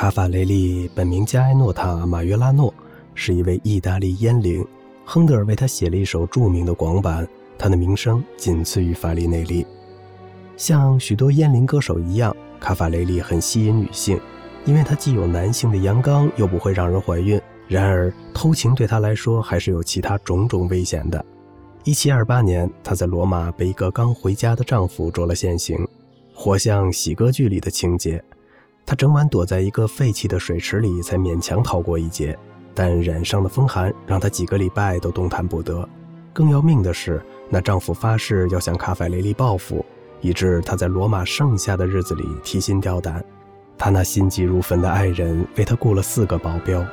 卡法雷利本名加埃诺塔·马约拉诺，是一位意大利烟灵。亨德尔为他写了一首著名的广板，他的名声仅次于法里内利。像许多烟灵歌手一样，卡法雷利很吸引女性，因为他既有男性的阳刚，又不会让人怀孕。然而，偷情对他来说还是有其他种种危险的。1728年，她在罗马被一个刚回家的丈夫捉了现行，活像喜歌剧里的情节。她整晚躲在一个废弃的水池里，才勉强逃过一劫。但染上的风寒让她几个礼拜都动弹不得。更要命的是，那丈夫发誓要向卡法雷利报复，以致她在罗马剩下的日子里提心吊胆。她那心急如焚的爱人为她雇了四个保镖。